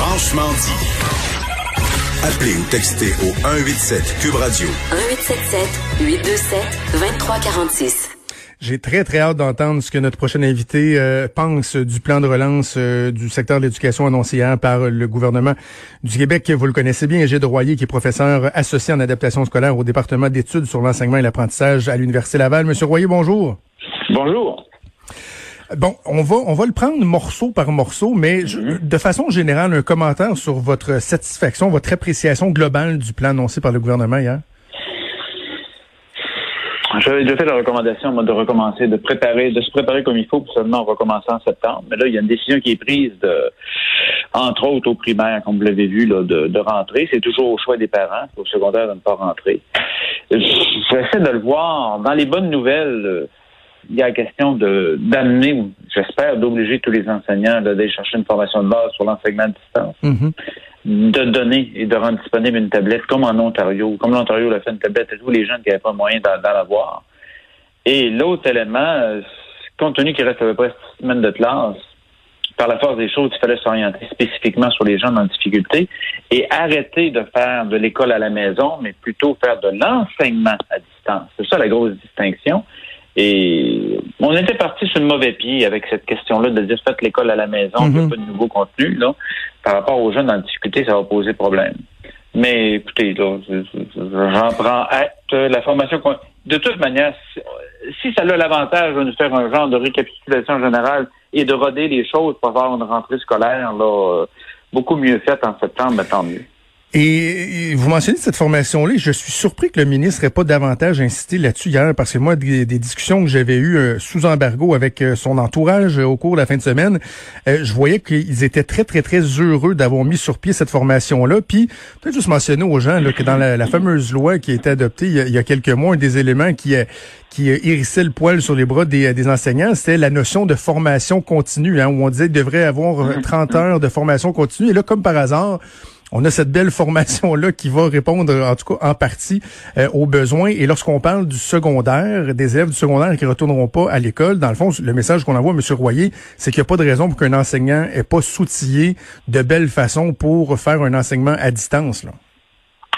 Franchement dit. Appelez ou textez au 187 Cube Radio. 1877 827 2346. J'ai très, très hâte d'entendre ce que notre prochain invité euh, pense du plan de relance euh, du secteur de l'éducation annoncé hier par le gouvernement du Québec. Vous le connaissez bien, Gilles Royer, qui est professeur associé en adaptation scolaire au département d'études sur l'enseignement et l'apprentissage à l'Université Laval. Monsieur Royer, bonjour. Bonjour. Bon, on va on va le prendre morceau par morceau, mais Mhm. de façon générale, un commentaire sur votre satisfaction, votre appréciation globale du plan annoncé par le gouvernement hier. J'avais déjà fait la recommandation moi, de recommencer, de préparer, de se préparer comme il faut, pour seulement recommencer en septembre. Mais là, il y a une décision qui est prise de, entre autres au primaire, comme vous l'avez vu, là, de, de rentrer. C'est toujours au choix des parents, au secondaire de ne pas rentrer. J'essaie de le voir. Dans les bonnes nouvelles, euh, il y a la question de d'amener, j'espère, d'obliger tous les enseignants d'aller chercher une formation de base sur l'enseignement à distance. Mhm. de donner et de rendre disponible une tablette, comme en Ontario, comme l'Ontario l'a fait une tablette à tous les jeunes qui n'avaient pas moyen d'en d'en avoir. Et l'autre élément, euh, compte tenu qu'il reste à peu près six semaines de classe, par la force des choses, il fallait s'orienter spécifiquement sur les jeunes en difficulté et arrêter de faire de l'école à la maison, mais plutôt faire de l'enseignement à distance. C'est ça la grosse distinction. Et on était parti sur le mauvais pied avec cette question-là de dire faites l'école à la maison, il n'y a Mhm. pas de nouveau contenu. Là. Par rapport aux jeunes en difficulté, ça va poser problème. Mais écoutez, j'en prends acte. La formation, de toute manière, si, ça a l'avantage de nous faire un genre de récapitulation générale et de roder les choses pour avoir une rentrée scolaire là, beaucoup mieux faite en septembre, mais tant mieux. Et vous mentionnez cette formation-là. Je suis surpris que le ministre n'ait pas davantage insisté là-dessus hier, parce que moi, des, des discussions que j'avais eues euh, sous embargo avec euh, son entourage euh, au cours de la fin de semaine, euh, je voyais qu'ils étaient très, très, très heureux d'avoir mis sur pied cette formation-là. Puis, peut-être juste mentionner aux gens là, que dans la, la fameuse loi qui a été adoptée il y a, il y a quelques mois, un des éléments qui, euh, qui euh, hérissait le poil sur les bras des, des enseignants, c'était la notion de formation continue, hein, où on disait qu'il devrait avoir euh, 30 heures de formation continue. Et là, comme par hasard, on a cette belle formation-là qui va répondre, en tout cas en partie, euh, aux besoins. Et lorsqu'on parle du secondaire, des élèves du secondaire qui retourneront pas à l'école, dans le fond, le message qu'on envoie à M. Royer, c'est qu'il n'y a pas de raison pour qu'un enseignant ait pas soutillé de belle façon pour faire un enseignement à distance. Là.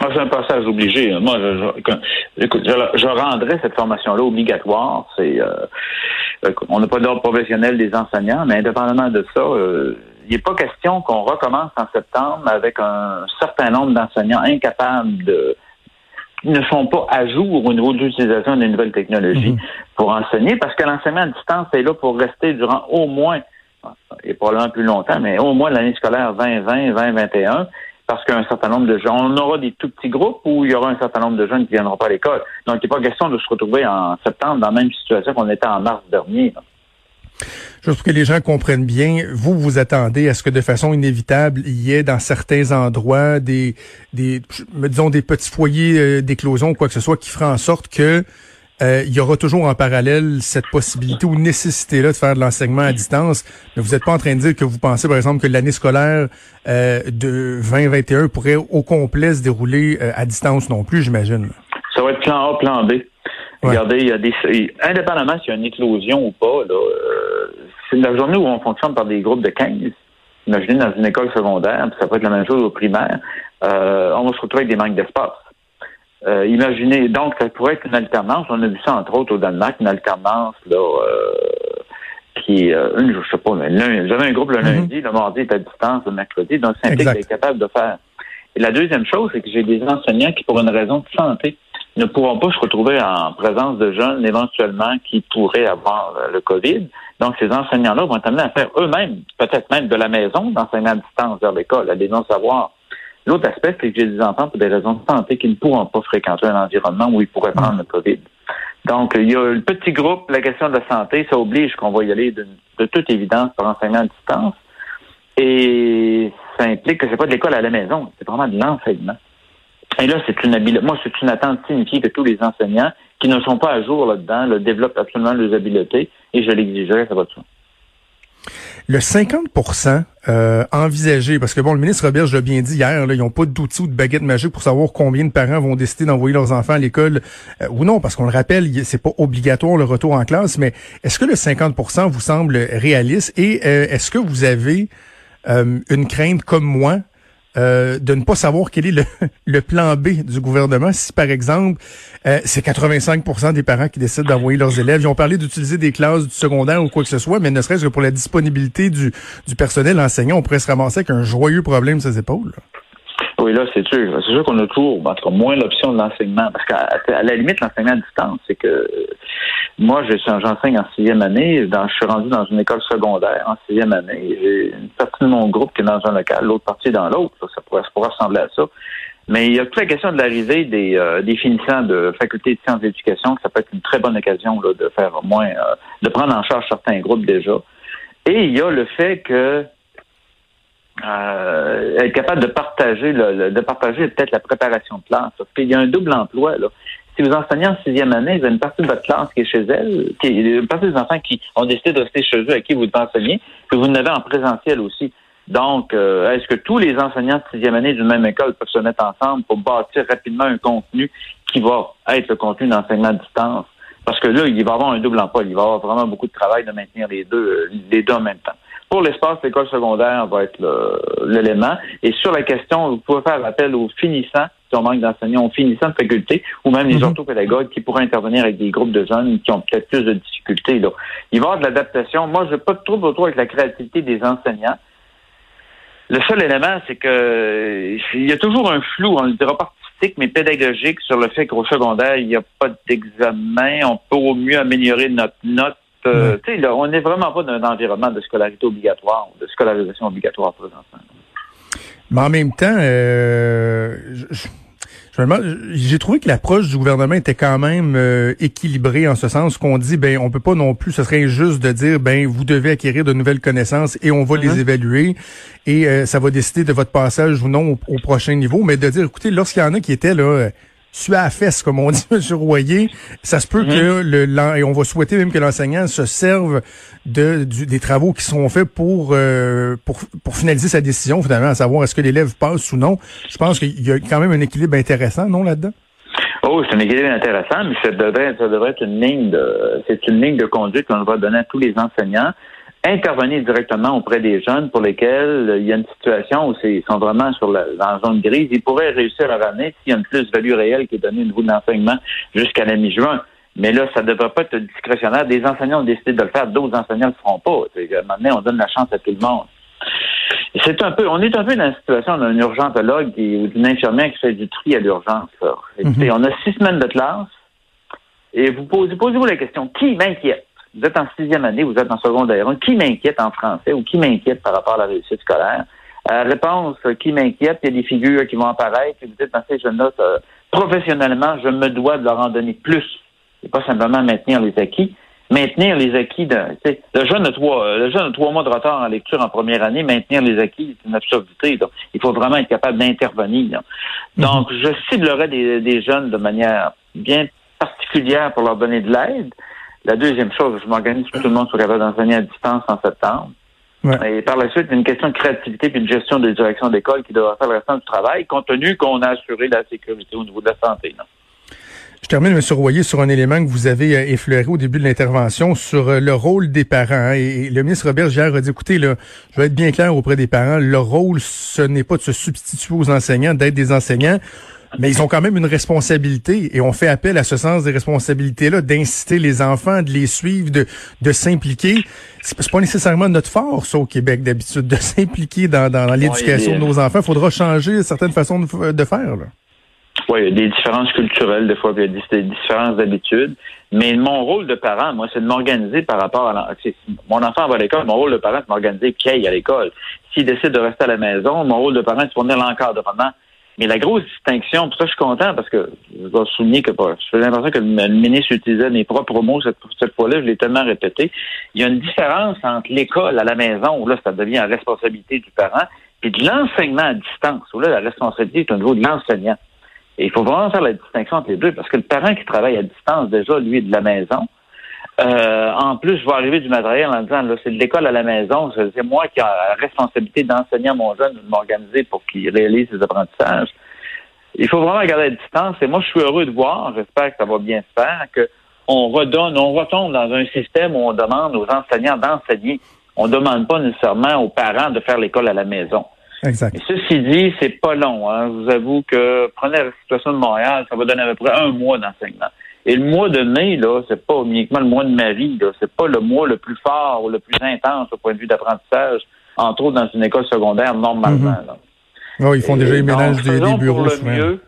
Ah, c'est un passage obligé. Moi, je, je, écoute, je, je rendrais cette formation-là obligatoire. C'est, euh, on n'a pas d'ordre professionnel des enseignants, mais indépendamment de ça, euh, n'est pas question qu'on recommence en septembre avec un certain nombre d'enseignants incapables de qui ne sont pas à jour au niveau de l'utilisation des nouvelles technologies pour enseigner, parce que l'enseignement à distance est là pour rester durant au moins, et probablement plus longtemps, mais au moins l'année scolaire 2020, 2021, parce qu'un certain nombre de jeunes, on aura des tout petits groupes où il y aura un certain nombre de jeunes qui ne viendront pas à l'école. Donc, il n'est pas question de se retrouver en septembre dans la même situation qu'on était en mars dernier. Juste pour que les gens comprennent bien, vous vous attendez à ce que de façon inévitable, il y ait dans certains endroits des, des disons des petits foyers euh, d'éclosion ou quoi que ce soit qui fera en sorte que euh, il y aura toujours en parallèle cette possibilité ou nécessité-là de faire de l'enseignement à distance. Mais vous n'êtes pas en train de dire que vous pensez, par exemple, que l'année scolaire euh, de 2021 pourrait au complet se dérouler euh, à distance non plus, j'imagine. Ça va être plan A, plan B. Regardez, il y a des indépendamment s'il y a une éclosion ou pas, là, euh, c'est la journée où on fonctionne par des groupes de 15. Imaginez dans une école secondaire, puis ça peut être la même chose au primaire, euh, on va se retrouver avec des manques d'espace. Euh, imaginez, donc ça pourrait être une alternance. On a vu ça entre autres au Danemark, une alternance là euh, qui est euh, une, je sais pas, mais j'avais un groupe le lundi, le mardi est à distance, le mercredi, donc ça implique Exact. d'être capable de faire. Et la deuxième chose, c'est que j'ai des enseignants qui, pour une raison de santé, ne pourront pas se retrouver en présence de jeunes éventuellement qui pourraient avoir euh, le COVID. Donc, ces enseignants-là vont être amenés à faire eux-mêmes, peut-être même de la maison, d'enseignement à distance vers l'école, à des non-savoirs. L'autre aspect, c'est que j'ai des enfants pour des raisons de santé qui ne pourront pas fréquenter un environnement où ils pourraient prendre le COVID. Donc, il y a le petit groupe, la question de la santé, ça oblige qu'on va y aller de, de toute évidence par enseignement à distance. Et ça implique que c'est pas de l'école à la maison, c'est vraiment de l'enseignement. Et là, c'est une habileté. Moi, c'est une attente signifiée que tous les enseignants qui ne sont pas à jour là-dedans le développent absolument leurs habiletés et je l'exigerai, ça va de. Le 50% euh, envisagé, parce que bon, le ministre Robert, je l'ai bien dit hier, là, ils n'ont pas d'outils ou de baguette magique pour savoir combien de parents vont décider d'envoyer leurs enfants à l'école euh, ou non, parce qu'on le rappelle, c'est pas obligatoire le retour en classe, mais est-ce que le 50% vous semble réaliste et euh, est-ce que vous avez une crainte comme moi euh, de ne pas savoir quel est le, plan B du gouvernement. Si, par exemple, euh, c'est 85 des parents qui décident d'envoyer leurs élèves. Ils ont parlé d'utiliser des classes du secondaire ou quoi que ce soit, mais ne serait-ce que pour la disponibilité du, du personnel enseignant, on pourrait se ramasser avec un joyeux problème sur ses épaules. Oui, là, c'est sûr. C'est sûr qu'on a toujours, en tout cas, moins l'option de l'enseignement. Parce qu'à la limite, l'enseignement à distance, c'est que moi, j'enseigne en sixième année. Je suis rendu dans une école secondaire en sixième année. J'ai une partie de mon groupe qui est dans un local, l'autre partie dans l'autre. Ça pourrait, ressembler à ça. Mais il y a toute la question de l'arrivée des, euh, des finissants de faculté de sciences d'éducation, que ça peut être une très bonne occasion là, de faire moins, euh, de prendre en charge certains groupes déjà. Et il y a le fait que euh, être capable de partager, de partager peut-être la préparation de classe. Parce qu'il y a un double emploi. Là. Si vous enseignez en sixième année, vous avez une partie de votre classe qui est chez elle, qui une partie des enfants qui ont décidé de rester chez eux à qui vous enseignez, puis vous en avez en présentiel aussi. Donc, euh, est-ce que tous les enseignants de sixième année d'une même école peuvent se mettre ensemble pour bâtir rapidement un contenu qui va être le contenu d'enseignement à distance? Parce que là, il va y avoir un double emploi. Il va y avoir vraiment beaucoup de travail de maintenir les deux, euh, les deux en même temps. Pour l'espace, l'école secondaire va être l'élément. Et sur la question, vous pouvez faire appel aux finissants, si on manque d'enseignants, aux finissants de faculté, ou même les mhm. orthopédagogues qui pourraient intervenir avec des groupes de jeunes qui ont peut-être plus de difficultés. Là. Il va y avoir de l'adaptation. Moi, je n'ai pas de trouble autour avec la créativité des enseignants. Le seul élément, c'est que il y a toujours un flou, on ne dira pas artistique, mais pédagogique sur le fait qu'au secondaire, il n'y a pas d'examen. On peut au mieux améliorer notre note euh, on n'est vraiment pas dans un environnement de scolarité obligatoire ou de scolarisation obligatoire présentement. Mais en même temps, euh, j'ai trouvé que l'approche du gouvernement était quand même euh, équilibrée en ce sens qu'on dit ben on peut pas non plus ce serait injuste de dire ben vous devez acquérir de nouvelles connaissances et on va les mm-hmm. évaluer et ça va décider de votre passage ou non au, au prochain niveau mais de dire écoutez lorsqu'il y en a qui étaient là tu à la fesse, comme on dit, M. Royer. Ça se peut que mhm. le et on va souhaiter même que l'enseignant se serve de des travaux qui seront faits pour, euh, pour pour finaliser sa décision finalement, à savoir est-ce que l'élève passe ou non. Je pense qu'il y a quand même un équilibre intéressant, non là-dedans? Oh, c'est un équilibre intéressant, mais ça devrait, ça devrait être une ligne de, c'est une ligne de conduite qu'on va donner à tous les enseignants intervenir directement auprès des jeunes pour lesquels il y a une situation où ils sont vraiment sur la, dans la zone grise. Ils pourraient réussir à ramener s'il y a une plus-value réelle qui est donnée au niveau de l'enseignement jusqu'à la mi-juin. Mais là, ça ne devrait pas être discrétionnaire. Des enseignants ont décidé de le faire, d'autres enseignants ne le feront pas. Maintenant, on donne la chance à tout le monde. C'est un peu, on est un peu dans la situation d'un urgentologue ou d'une infirmière qui fait du tri à l'urgence. Mhm. On a six semaines de classe et vous posez, posez-vous la question, qui m'inquiète? Vous êtes en sixième année, vous êtes en secondaire qui m'inquiète en français ou qui m'inquiète par rapport à la réussite scolaire? Euh, réponse, qui m'inquiète, il y a des figures qui vont apparaître, et vous dites, dans ces jeunes-là, professionnellement, je me dois de leur en donner plus. Et pas simplement maintenir les acquis. Maintenir les acquis de, le jeune a trois, le jeune a trois mois de retard en lecture en première année, maintenir les acquis, c'est une absurdité. Donc, il faut vraiment être capable d'intervenir. Mhm. Donc, je ciblerai des, des jeunes de manière bien particulière pour leur donner de l'aide. La deuxième chose, je m'organise pour que tout le monde soit capable d'enseigner à distance en septembre. Et par la suite, une question de créativité et de gestion de direction d'école qui devra faire le restant du travail, compte tenu qu'on a assuré la sécurité au niveau de la santé. Je termine, M. Royer, sur un élément que vous avez euh, effleuré au début de l'intervention sur euh, le rôle des parents. Hein. Et le ministre Robert Gérard a dit, écoutez, là, je vais être bien clair auprès des parents, leur rôle, ce n'est pas de se substituer aux enseignants, d'être des enseignants mais ils ont quand même une responsabilité et on fait appel à ce sens des responsabilités-là, d'inciter les enfants, de les suivre, de, de s'impliquer. C'est pas nécessairement notre force au Québec d'habitude, de s'impliquer dans, dans, l'éducation de nos enfants. Il faudra changer certaines façons de, faire. Là. Oui, il y a des différences culturelles, des fois, il y a des, différences d'habitude. Mais mon rôle de parent, moi, c'est de m'organiser par rapport à... Mon enfant va à l'école, mon rôle de parent, c'est de m'organiser qu'il aille à l'école. S'il décide de rester à la maison, mon rôle de parent, c'est de fournir l'encadrement Mais la grosse distinction, pour ça je suis content parce que je dois souligner que j'ai l'impression que le ministre utilisait mes propres mots cette, fois-là, je l'ai tellement répété. Il y a une différence entre l'école à la maison, où là, ça devient la responsabilité du parent, puis de l'enseignement à distance, où là, la responsabilité est au niveau de l'enseignant. Et il faut vraiment faire la distinction entre les deux, parce que le parent qui travaille à distance, déjà, lui, est de la maison. Euh, en plus, je vais arriver du matériel en disant, là, c'est de l'école à la maison, c'est moi qui ai la responsabilité d'enseigner à mon jeune, de m'organiser pour qu'il réalise ses apprentissages. Il faut vraiment garder la distance. Et moi, je suis heureux de voir, j'espère que ça va bien se faire, qu'on redonne, on retombe dans un système où on demande aux enseignants d'enseigner. On ne demande pas nécessairement aux parents de faire l'école à la maison. Exact. Et ceci dit, c'est pas long. Hein. Je vous avoue que prenez la situation de Montréal, ça va donner à peu près un mois d'enseignement. Et le mois de mai, là, c'est pas uniquement le mois de Marie, là, c'est pas le mois le plus fort ou le plus intense au point de vue d'apprentissage, entre autres dans une école secondaire normalement. Oh, ils font déjà les ménages des, bureaux. Pour le mieux,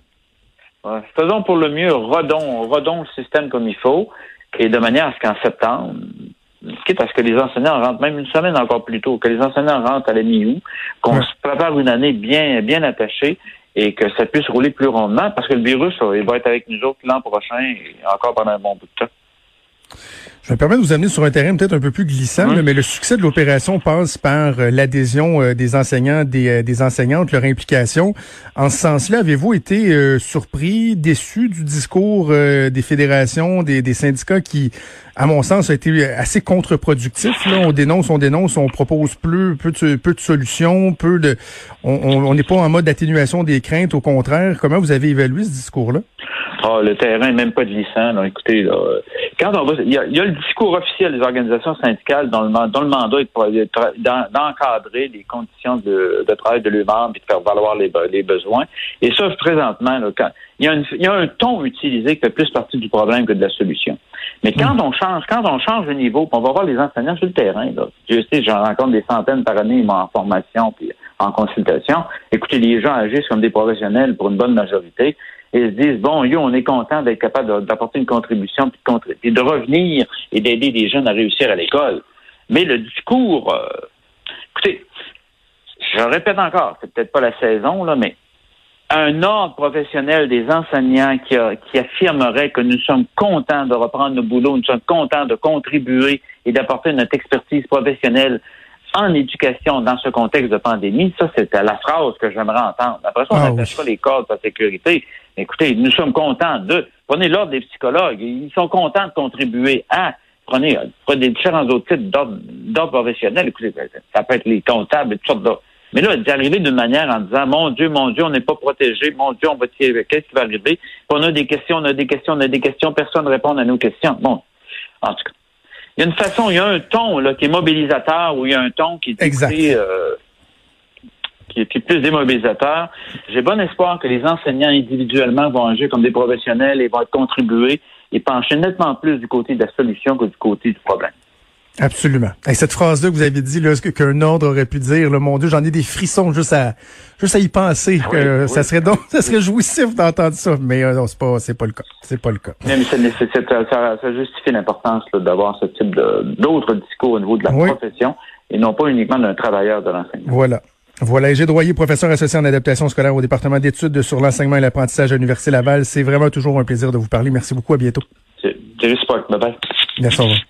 faisons pour le mieux, redons, redons le système comme il faut, et de manière à ce qu'en septembre, quitte à ce que les enseignants rentrent même une semaine encore plus tôt, que les enseignants rentrent à la mi-août, qu'on se prépare une année bien, bien attachée et que ça puisse rouler plus rondement parce que le virus, il va être avec nous autres l'an prochain et encore pendant un bon bout de temps. Je me permets de vous amener sur un terrain peut-être un peu plus glissant, mais le succès de l'opération passe par euh, l'adhésion euh, des enseignants, des, euh, des, enseignantes, leur implication. En ce sens-là, avez-vous été surpris, déçu du discours des fédérations, des, des, syndicats qui, à mon sens, a été assez contre-productif? Là, on dénonce, on dénonce, on propose peu, peu de, peu de solutions, peu de, on n'est pas en mode d'atténuation des craintes. Au contraire, comment vous avez évalué ce discours-là? Ah, le terrain, même pas glissant. Là. Écoutez, là, quand on va, il y, a, le discours officiel des organisations syndicales dont le, le mandat est d'encadrer les conditions de, travail de l'humain et de faire valoir les, les besoins. Et ça, présentement, là, quand, il, y a il y a un ton utilisé qui fait plus partie du problème que de la solution. Mais quand on change, quand on change de niveau, on va voir les enseignants sur le terrain. Là. Je sais, j'en rencontre des centaines par année en formation puis en consultation. Écoutez, les gens agissent comme des professionnels pour une bonne majorité et se disent bon, yo, on est content d'être capable d'apporter une contribution puis de, revenir et d'aider les jeunes à réussir à l'école. Mais le discours, euh, écoutez, je répète encore, c'est peut-être pas la saison là, mais un ordre professionnel des enseignants qui, qui affirmerait que nous sommes contents de reprendre nos boulots, nous sommes contents de contribuer et d'apporter notre expertise professionnelle en éducation dans ce contexte de pandémie, ça, c'était la phrase que j'aimerais entendre. Après ça, on n'attache ah pas les corps de sécurité. Écoutez, nous sommes contents de... Prenez l'ordre des psychologues. Ils sont contents de contribuer à... Prenez, prenez différents autres types d'ordre professionnels. Écoutez, ça peut être les comptables et toutes sortes. Mais là, d'arriver d'une manière en disant, mon Dieu, mon Dieu, on n'est pas protégé, mon Dieu, on va tirer, qu'est-ce qui va arriver? Puis on a des questions, on a des questions, on a des questions, personne ne répond à nos questions. Bon, en tout cas, il y a une façon, il y a un ton là, qui est mobilisateur ou il y a un ton qui est, euh, qui, est plus démobilisateur. J'ai bon espoir que les enseignants individuellement vont agir comme des professionnels et vont contribuer et pencher nettement plus du côté de la solution que du côté du problème. Absolument. Et cette phrase-là que vous avez dit, là, qu'un ordre aurait pu dire, là, mon Dieu, j'en ai des frissons juste à, juste à y penser. Ah que ça serait donc, ça serait jouissif d'entendre ça, mais euh, non, c'est pas, c'est pas le cas. C'est pas le cas. Mais, ça, ça, ça, justifie l'importance d'avoir ce type d'autres discours au niveau de la profession et non pas uniquement d'un travailleur de l'enseignement. Voilà. Voilà, Égide Droyer, professeur associé en adaptation scolaire au département d'études sur l'enseignement et l'apprentissage à l'Université Laval. C'est vraiment toujours un plaisir de vous parler. Merci beaucoup. À bientôt. C'est. Bye bye. Merci. Au revoir.